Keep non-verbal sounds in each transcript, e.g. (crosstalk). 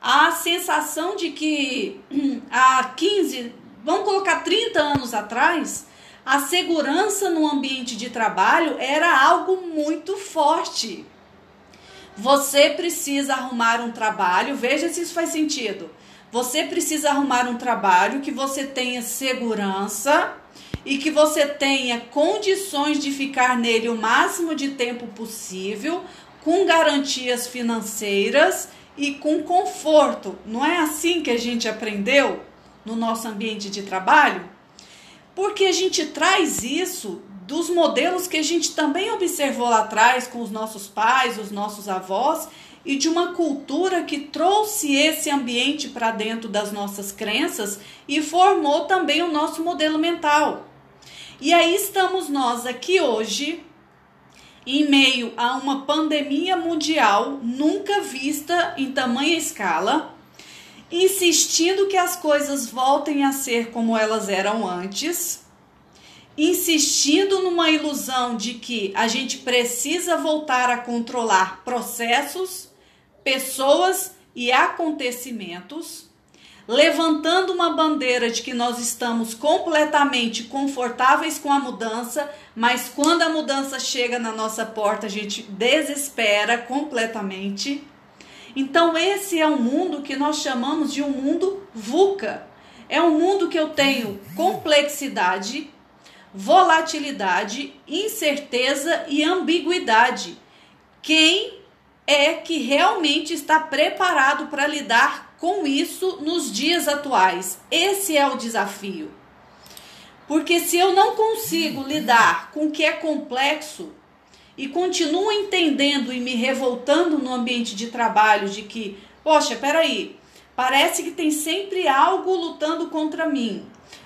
a sensação de que (clears throat) há 15, vamos colocar 30 anos atrás, a segurança no ambiente de trabalho era algo muito forte. Você precisa arrumar um trabalho, veja se isso faz sentido. Você precisa arrumar um trabalho que você tenha segurança e que você tenha condições de ficar nele o máximo de tempo possível, com garantias financeiras e com conforto. Não é assim que a gente aprendeu no nosso ambiente de trabalho? Porque a gente traz isso dos modelos que a gente também observou lá atrás com os nossos pais, os nossos avós, e de uma cultura que trouxe esse ambiente para dentro das nossas crenças e formou também o nosso modelo mental. E aí estamos nós aqui hoje, em meio a uma pandemia mundial nunca vista em tamanha escala, insistindo que as coisas voltem a ser como elas eram antes insistindo numa ilusão de que a gente precisa voltar a controlar processos, pessoas e acontecimentos, levantando uma bandeira de que nós estamos completamente confortáveis com a mudança, mas quando a mudança chega na nossa porta, a gente desespera completamente. Então, esse é um mundo que nós chamamos de um mundo VUCA. É um mundo que eu tenho complexidade, volatilidade, incerteza e ambiguidade. Quem é que realmente está preparado para lidar com isso nos dias atuais? Esse é o desafio. Porque se eu não consigo lidar com o que é complexo e continuo entendendo e me revoltando no ambiente de trabalho de que, poxa, peraí, parece que tem sempre algo lutando contra mim.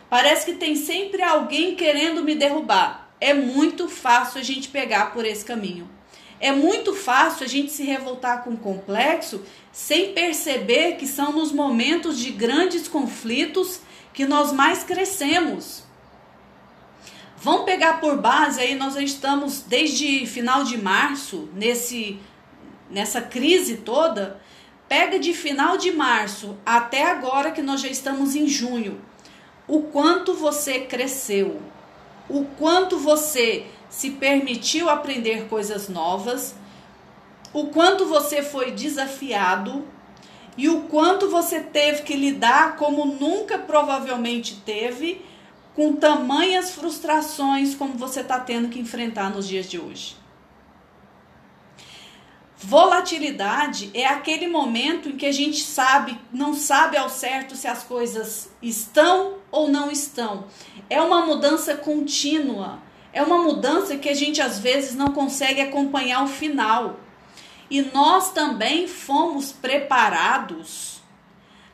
Parece que tem sempre alguém querendo me derrubar. É muito fácil a gente pegar por esse caminho. É muito fácil a gente se revoltar com o complexo sem perceber que são nos momentos de grandes conflitos que nós mais crescemos. Vamos pegar por base aí, nós estamos desde final de março nesse nessa crise toda. Pega de final de março até agora que nós já estamos em junho o quanto você cresceu, o quanto você se permitiu aprender coisas novas, o quanto você foi desafiado e o quanto você teve que lidar como nunca provavelmente teve com tamanhas frustrações como você está tendo que enfrentar nos dias de hoje. Volatilidade é aquele momento em que a gente sabe, não sabe ao certo se as coisas estão ou não estão. É uma mudança contínua. É uma mudança que a gente às vezes não consegue acompanhar o final. E nós também fomos preparados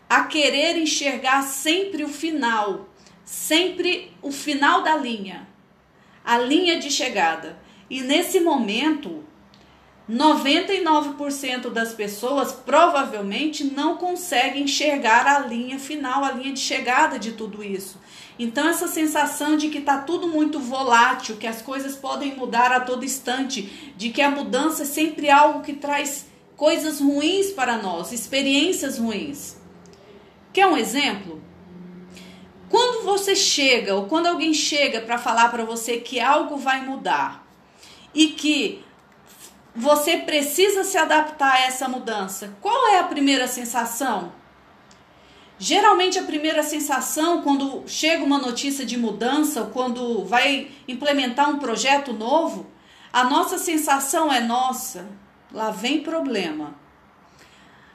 a querer enxergar sempre o final, sempre o final da linha, a linha de chegada. E nesse momento, 99% das pessoas provavelmente não conseguem enxergar a linha final, a linha de chegada de tudo isso. Então essa sensação de que está tudo muito volátil, que as coisas podem mudar a todo instante, de que a mudança é sempre algo que traz coisas ruins para nós, experiências ruins. Quer um exemplo? Quando você chega ou quando alguém chega para falar para você que algo vai mudar e que você precisa se adaptar a essa mudança. Qual é a primeira sensação? Geralmente a primeira sensação quando chega uma notícia de mudança, ou quando vai implementar um projeto novo, a nossa sensação é nossa, lá vem problema.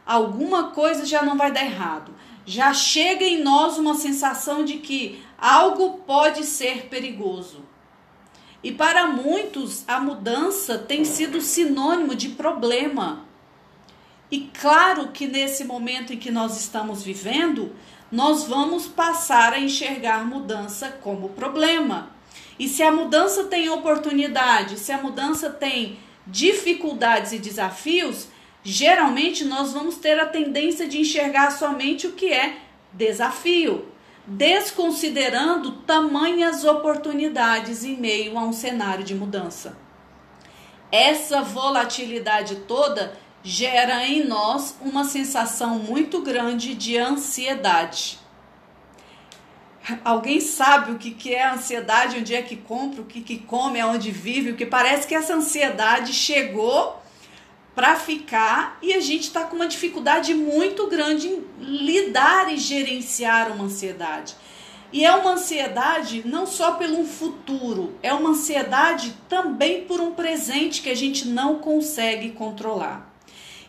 Alguma coisa já não vai dar errado. Já chega em nós uma sensação de que algo pode ser perigoso. E para muitos, a mudança tem sido sinônimo de problema. E claro que nesse momento em que nós estamos vivendo, nós vamos passar a enxergar mudança como problema. E se a mudança tem oportunidade, se a mudança tem dificuldades e desafios, geralmente nós vamos ter a tendência de enxergar somente o que é desafio desconsiderando tamanhas oportunidades em meio a um cenário de mudança. Essa volatilidade toda gera em nós uma sensação muito grande de ansiedade. Alguém sabe o que, que é ansiedade, onde é que compra, o que, que come, aonde vive, o que parece que essa ansiedade chegou para ficar e a gente está com uma dificuldade muito grande em lidar e gerenciar uma ansiedade. E é uma ansiedade não só pelo futuro, é uma ansiedade também por um presente que a gente não consegue controlar.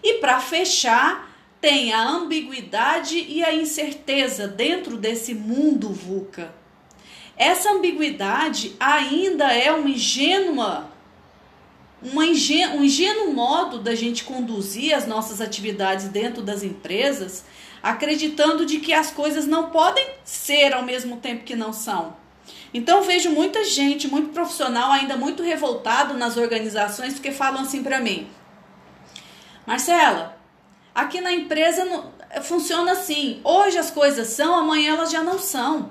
E para fechar, tem a ambiguidade e a incerteza dentro desse mundo VUCA. Essa ambiguidade ainda é uma ingênua, uma ingênuo, um ingênuo modo da gente conduzir as nossas atividades dentro das empresas, acreditando de que as coisas não podem ser ao mesmo tempo que não são. Então vejo muita gente, muito profissional ainda muito revoltado nas organizações porque falam assim para mim: Marcela, Aqui na empresa funciona assim: hoje as coisas são, amanhã elas já não são.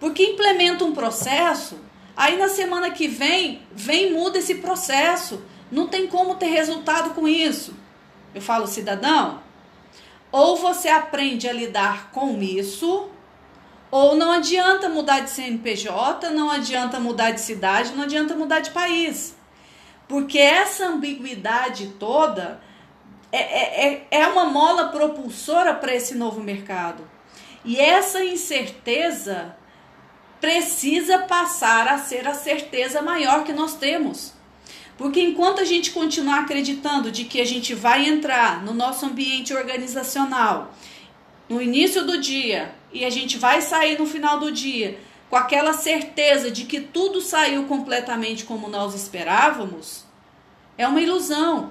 Porque implementa um processo, aí na semana que vem, vem muda esse processo. Não tem como ter resultado com isso. Eu falo, cidadão, ou você aprende a lidar com isso, ou não adianta mudar de CNPJ, não adianta mudar de cidade, não adianta mudar de país. Porque essa ambiguidade toda é, é, é, é uma mola propulsora para esse novo mercado. E essa incerteza precisa passar a ser a certeza maior que nós temos. Porque enquanto a gente continuar acreditando de que a gente vai entrar no nosso ambiente organizacional no início do dia e a gente vai sair no final do dia com aquela certeza de que tudo saiu completamente como nós esperávamos, é uma ilusão.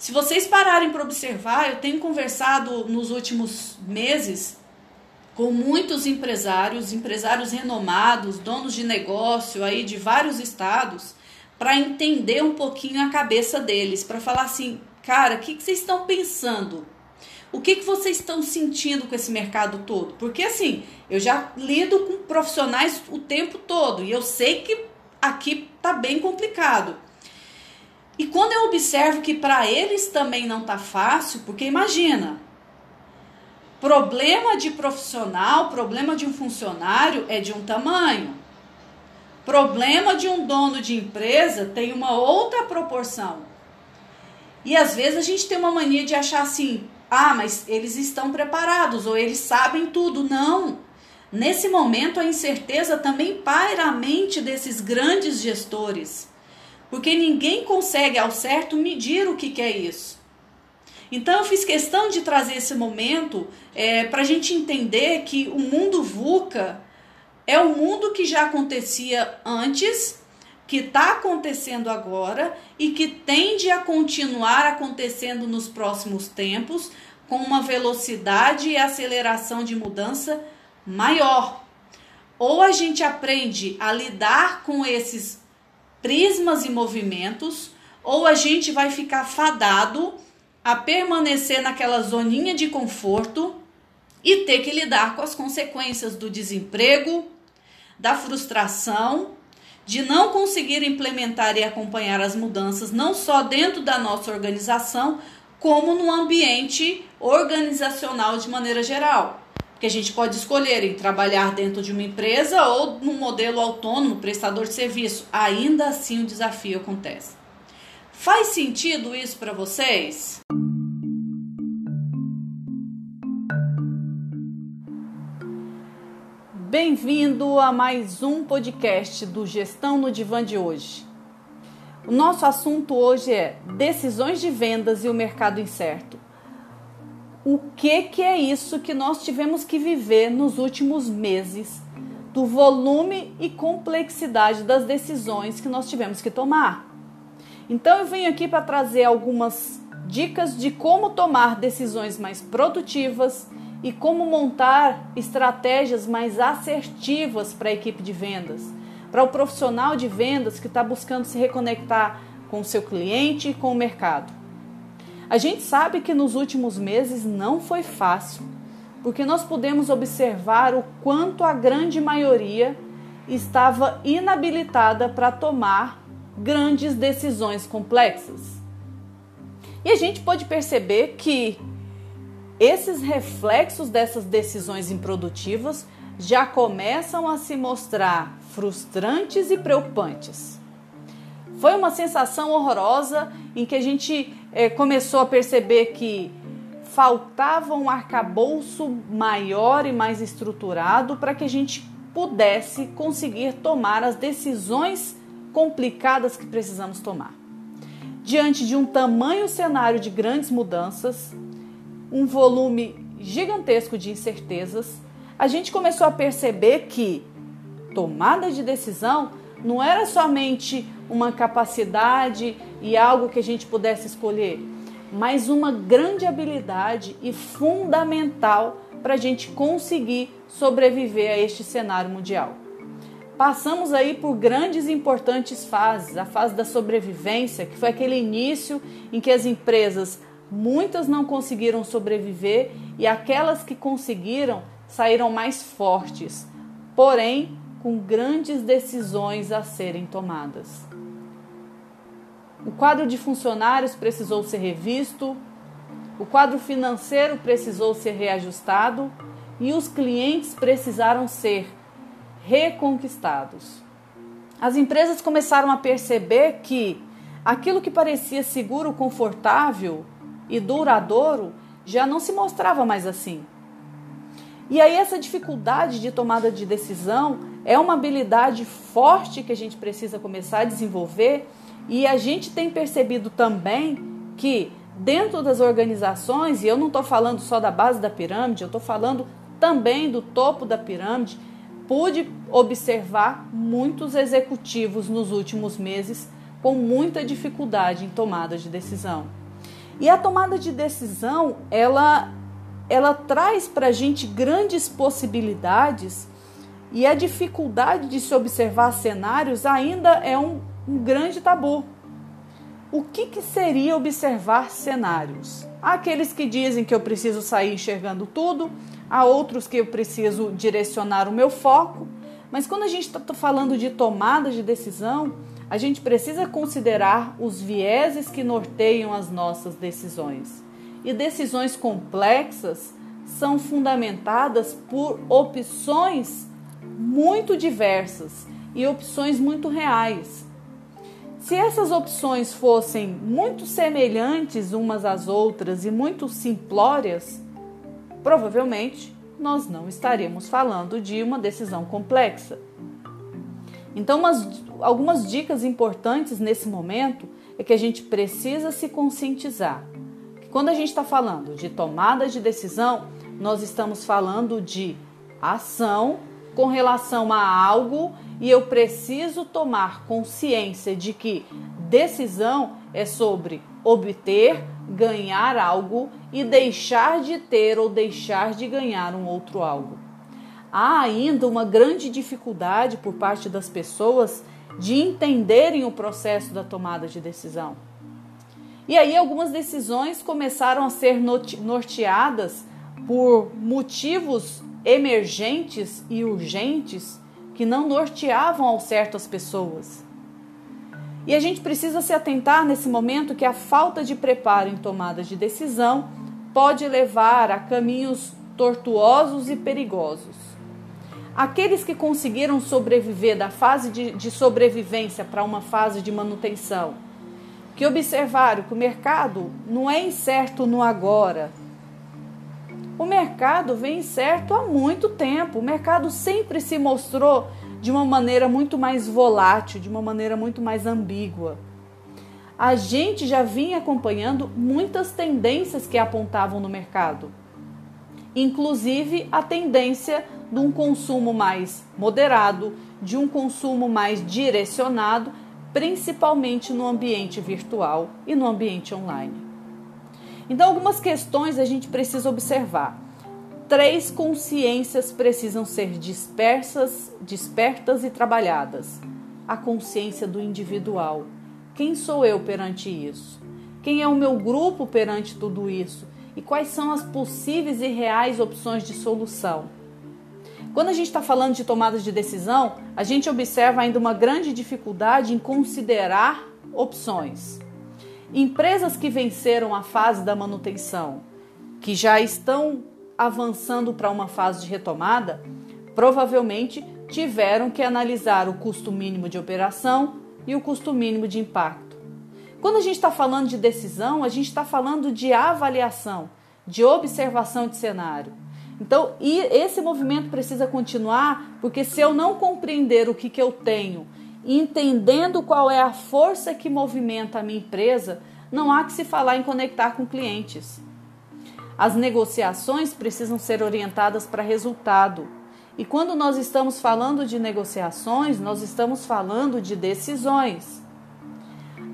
Se vocês pararem para observar, eu tenho conversado nos últimos meses com muitos empresários, empresários renomados, donos de negócio aí de vários estados, para entender um pouquinho a cabeça deles, para falar assim, cara, o que, que vocês estão pensando? O que, que vocês estão sentindo com esse mercado todo? Porque assim, eu já lido com profissionais o tempo todo e eu sei que aqui tá bem complicado. E quando eu observo que para eles também não tá fácil, porque imagina, problema de profissional, problema de um funcionário é de um tamanho. Problema de um dono de empresa tem uma outra proporção. E às vezes a gente tem uma mania de achar assim: ah, mas eles estão preparados ou eles sabem tudo. Não. Nesse momento, a incerteza também paira a mente desses grandes gestores porque ninguém consegue ao certo medir o que, que é isso. Então eu fiz questão de trazer esse momento é, para a gente entender que o mundo VUCA é o mundo que já acontecia antes, que está acontecendo agora e que tende a continuar acontecendo nos próximos tempos com uma velocidade e aceleração de mudança maior. Ou a gente aprende a lidar com esses prismas e movimentos, ou a gente vai ficar fadado a permanecer naquela zoninha de conforto e ter que lidar com as consequências do desemprego, da frustração, de não conseguir implementar e acompanhar as mudanças, não só dentro da nossa organização, como no ambiente organizacional de maneira geral que a gente pode escolher em trabalhar dentro de uma empresa ou num modelo autônomo, prestador de serviço. Ainda assim o desafio acontece. Faz sentido isso para vocês? Bem-vindo a mais um podcast do Gestão no Divã de hoje. O nosso assunto hoje é decisões de vendas e o mercado incerto o que, que é isso que nós tivemos que viver nos últimos meses, do volume e complexidade das decisões que nós tivemos que tomar. Então eu venho aqui para trazer algumas dicas de como tomar decisões mais produtivas e como montar estratégias mais assertivas para a equipe de vendas, para o profissional de vendas que está buscando se reconectar com o seu cliente e com o mercado. A gente sabe que nos últimos meses não foi fácil, porque nós podemos observar o quanto a grande maioria estava inabilitada para tomar grandes decisões complexas. E a gente pode perceber que esses reflexos dessas decisões improdutivas já começam a se mostrar frustrantes e preocupantes. Foi uma sensação horrorosa em que a gente é, começou a perceber que faltava um arcabouço maior e mais estruturado para que a gente pudesse conseguir tomar as decisões complicadas que precisamos tomar. Diante de um tamanho cenário de grandes mudanças, um volume gigantesco de incertezas, a gente começou a perceber que tomada de decisão não era somente uma capacidade e algo que a gente pudesse escolher, mas uma grande habilidade e fundamental para a gente conseguir sobreviver a este cenário mundial. Passamos aí por grandes e importantes fases, a fase da sobrevivência, que foi aquele início em que as empresas muitas não conseguiram sobreviver e aquelas que conseguiram saíram mais fortes, porém com grandes decisões a serem tomadas. O quadro de funcionários precisou ser revisto, o quadro financeiro precisou ser reajustado e os clientes precisaram ser reconquistados. As empresas começaram a perceber que aquilo que parecia seguro, confortável e duradouro já não se mostrava mais assim. E aí, essa dificuldade de tomada de decisão é uma habilidade forte que a gente precisa começar a desenvolver, e a gente tem percebido também que dentro das organizações, e eu não estou falando só da base da pirâmide, eu estou falando também do topo da pirâmide, pude observar muitos executivos nos últimos meses com muita dificuldade em tomada de decisão. E a tomada de decisão, ela, ela traz para a gente grandes possibilidades e a dificuldade de se observar cenários ainda é um, um grande tabu. O que, que seria observar cenários? Há aqueles que dizem que eu preciso sair enxergando tudo, há outros que eu preciso direcionar o meu foco, mas quando a gente está falando de tomada de decisão, a gente precisa considerar os vieses que norteiam as nossas decisões. E decisões complexas são fundamentadas por opções muito diversas e opções muito reais. Se essas opções fossem muito semelhantes umas às outras e muito simplórias, provavelmente nós não estaríamos falando de uma decisão complexa. Então, umas, algumas dicas importantes nesse momento é que a gente precisa se conscientizar. Que quando a gente está falando de tomada de decisão, nós estamos falando de ação com relação a algo e eu preciso tomar consciência de que decisão é sobre obter, ganhar algo e deixar de ter ou deixar de ganhar um outro algo. Há ainda uma grande dificuldade por parte das pessoas de entenderem o processo da tomada de decisão. E aí algumas decisões começaram a ser norteadas por motivos emergentes e urgentes que não norteavam ao certo as pessoas. E a gente precisa se atentar nesse momento que a falta de preparo em tomadas de decisão pode levar a caminhos tortuosos e perigosos. Aqueles que conseguiram sobreviver da fase de, de sobrevivência para uma fase de manutenção, que observaram que o mercado não é incerto no agora, o mercado vem certo há muito tempo. O mercado sempre se mostrou de uma maneira muito mais volátil, de uma maneira muito mais ambígua. A gente já vinha acompanhando muitas tendências que apontavam no mercado, inclusive a tendência de um consumo mais moderado, de um consumo mais direcionado, principalmente no ambiente virtual e no ambiente online. Então, algumas questões a gente precisa observar. Três consciências precisam ser dispersas, despertas e trabalhadas. A consciência do individual. Quem sou eu perante isso? Quem é o meu grupo perante tudo isso? E quais são as possíveis e reais opções de solução? Quando a gente está falando de tomadas de decisão, a gente observa ainda uma grande dificuldade em considerar opções. Empresas que venceram a fase da manutenção, que já estão avançando para uma fase de retomada, provavelmente tiveram que analisar o custo mínimo de operação e o custo mínimo de impacto. Quando a gente está falando de decisão, a gente está falando de avaliação, de observação de cenário. Então, esse movimento precisa continuar, porque se eu não compreender o que, que eu tenho, entendendo qual é a força que movimenta a minha empresa, não há que se falar em conectar com clientes. As negociações precisam ser orientadas para resultado. E quando nós estamos falando de negociações, nós estamos falando de decisões.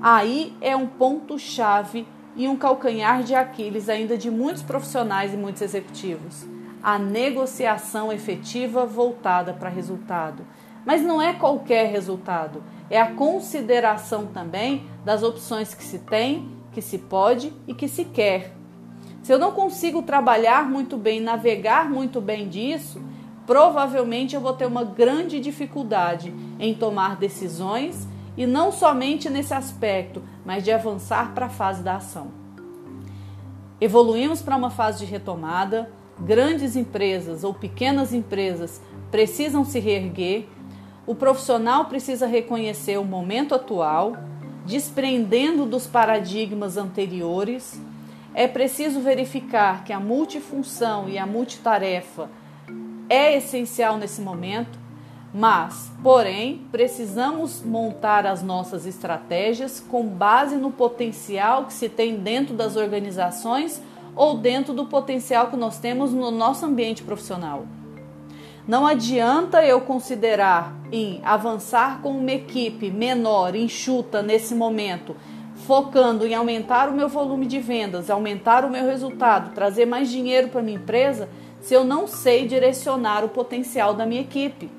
Aí é um ponto-chave e um calcanhar de Aquiles ainda de muitos profissionais e muitos executivos a negociação efetiva voltada para resultado. Mas não é qualquer resultado, é a consideração também das opções que se tem, que se pode e que se quer. Se eu não consigo trabalhar muito bem, navegar muito bem disso, provavelmente eu vou ter uma grande dificuldade em tomar decisões e não somente nesse aspecto, mas de avançar para a fase da ação. Evoluímos para uma fase de retomada, grandes empresas ou pequenas empresas precisam se reerguer, o profissional precisa reconhecer o momento atual, desprendendo dos paradigmas anteriores. É preciso verificar que a multifunção e a multitarefa é essencial nesse momento, mas, porém, precisamos montar as nossas estratégias com base no potencial que se tem dentro das organizações ou dentro do potencial que nós temos no nosso ambiente profissional. Não adianta eu considerar em avançar com uma equipe menor, enxuta nesse momento, focando em aumentar o meu volume de vendas, aumentar o meu resultado, trazer mais dinheiro para minha empresa, se eu não sei direcionar o potencial da minha equipe.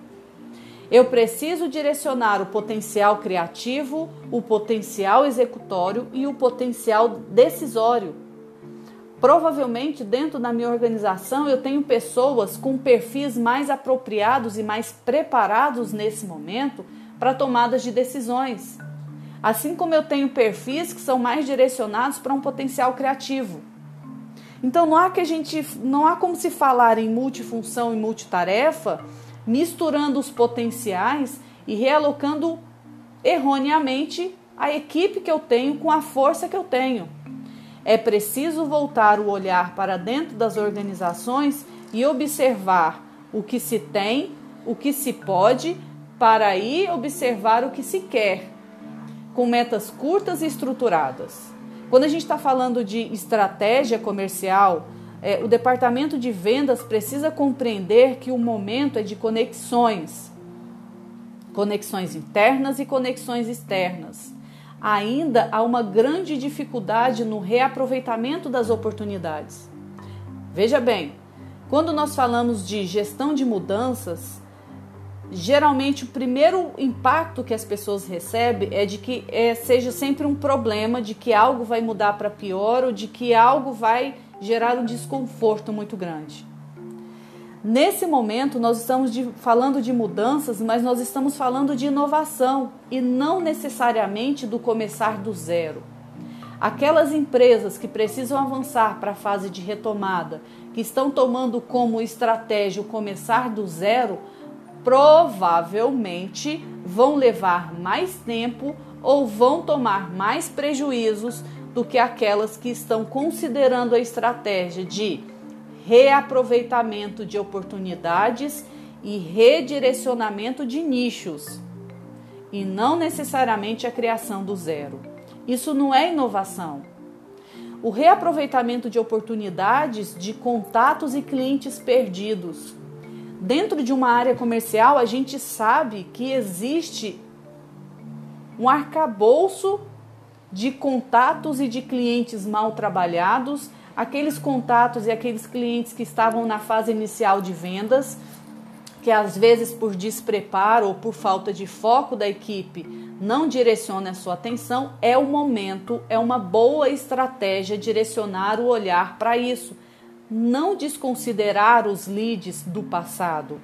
Eu preciso direcionar o potencial criativo, o potencial executório e o potencial decisório. Provavelmente dentro da minha organização eu tenho pessoas com perfis mais apropriados e mais preparados nesse momento para tomadas de decisões. Assim como eu tenho perfis que são mais direcionados para um potencial criativo. Então não há que a gente não há como se falar em multifunção e multitarefa misturando os potenciais e realocando erroneamente a equipe que eu tenho com a força que eu tenho. É preciso voltar o olhar para dentro das organizações e observar o que se tem, o que se pode, para aí observar o que se quer, com metas curtas e estruturadas. Quando a gente está falando de estratégia comercial, é, o departamento de vendas precisa compreender que o momento é de conexões, conexões internas e conexões externas ainda há uma grande dificuldade no reaproveitamento das oportunidades. Veja bem, quando nós falamos de gestão de mudanças, geralmente o primeiro impacto que as pessoas recebem é de que é, seja sempre um problema, de que algo vai mudar para pior ou de que algo vai gerar um desconforto muito grande. Nesse momento, nós estamos de, falando de mudanças, mas nós estamos falando de inovação e não necessariamente do começar do zero. Aquelas empresas que precisam avançar para a fase de retomada, que estão tomando como estratégia o começar do zero, provavelmente vão levar mais tempo ou vão tomar mais prejuízos do que aquelas que estão considerando a estratégia de reaproveitamento de oportunidades e redirecionamento de nichos, e não necessariamente a criação do zero. Isso não é inovação. O reaproveitamento de oportunidades de contatos e clientes perdidos. Dentro de uma área comercial, a gente sabe que existe um arcabouço de contatos e de clientes mal trabalhados aqueles contatos e aqueles clientes que estavam na fase inicial de vendas, que às vezes por despreparo ou por falta de foco da equipe não direciona a sua atenção, é o momento, é uma boa estratégia direcionar o olhar para isso. Não desconsiderar os leads do passado.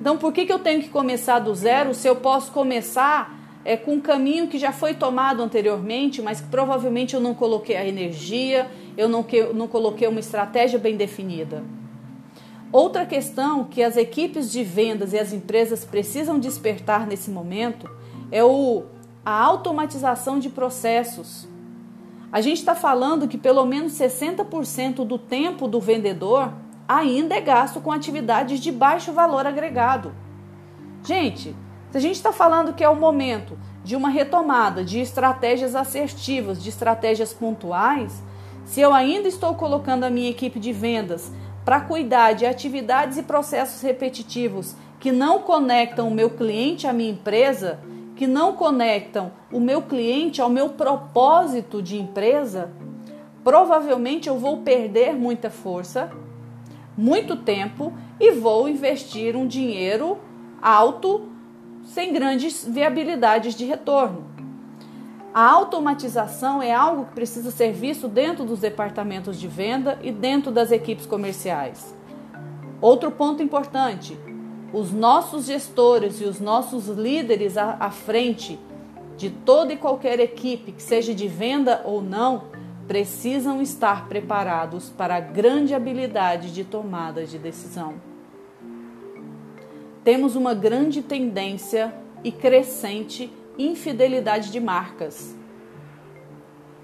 Então, por que, que eu tenho que começar do zero se eu posso começar é com um caminho que já foi tomado anteriormente, mas que provavelmente eu não coloquei a energia, eu não, que, não coloquei uma estratégia bem definida. Outra questão que as equipes de vendas e as empresas precisam despertar nesse momento é o, a automatização de processos. A gente está falando que pelo menos 60% do tempo do vendedor ainda é gasto com atividades de baixo valor agregado. Gente, se a gente está falando que é o momento de uma retomada de estratégias assertivas, de estratégias pontuais, se eu ainda estou colocando a minha equipe de vendas para cuidar de atividades e processos repetitivos que não conectam o meu cliente à minha empresa, que não conectam o meu cliente ao meu propósito de empresa, provavelmente eu vou perder muita força, muito tempo e vou investir um dinheiro alto sem grandes viabilidades de retorno. A automatização é algo que precisa ser visto dentro dos departamentos de venda e dentro das equipes comerciais. Outro ponto importante: os nossos gestores e os nossos líderes à, frente de toda e qualquer equipe, que seja de venda ou não, precisam estar preparados para a grande habilidade de tomada de decisão temos uma grande tendência e crescente infidelidade de marcas.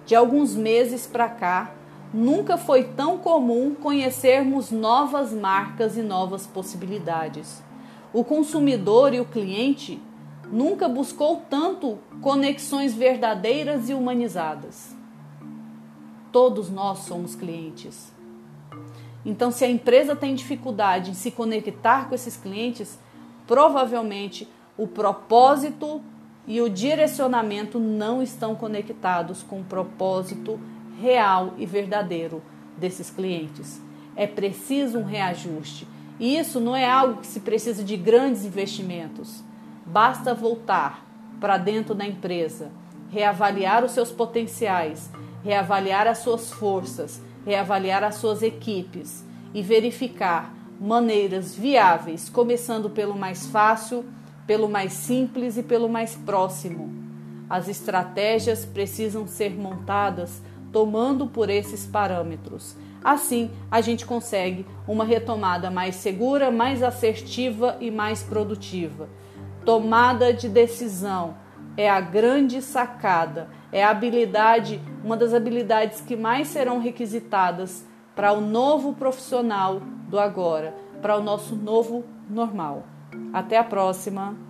De alguns meses para cá, nunca foi tão comum conhecermos novas marcas e novas possibilidades. O consumidor e o cliente nunca buscou tanto conexões verdadeiras e humanizadas. Todos nós somos clientes. Então, se a empresa tem dificuldade em se conectar com esses clientes, provavelmente o propósito e o direcionamento não estão conectados com o propósito real e verdadeiro desses clientes. É preciso um reajuste. E isso não é algo que se precisa de grandes investimentos. Basta voltar para dentro da empresa, reavaliar os seus potenciais, reavaliar as suas forças, reavaliar as suas equipes e verificar maneiras viáveis, começando pelo mais fácil, pelo mais simples e pelo mais próximo. As estratégias precisam ser montadas tomando por esses parâmetros. Assim, a gente consegue uma retomada mais segura, mais assertiva e mais produtiva. Tomada de decisão é a grande sacada, é a habilidade, uma das habilidades que mais serão requisitadas para o novo profissional do agora, para o nosso novo normal. Até a próxima!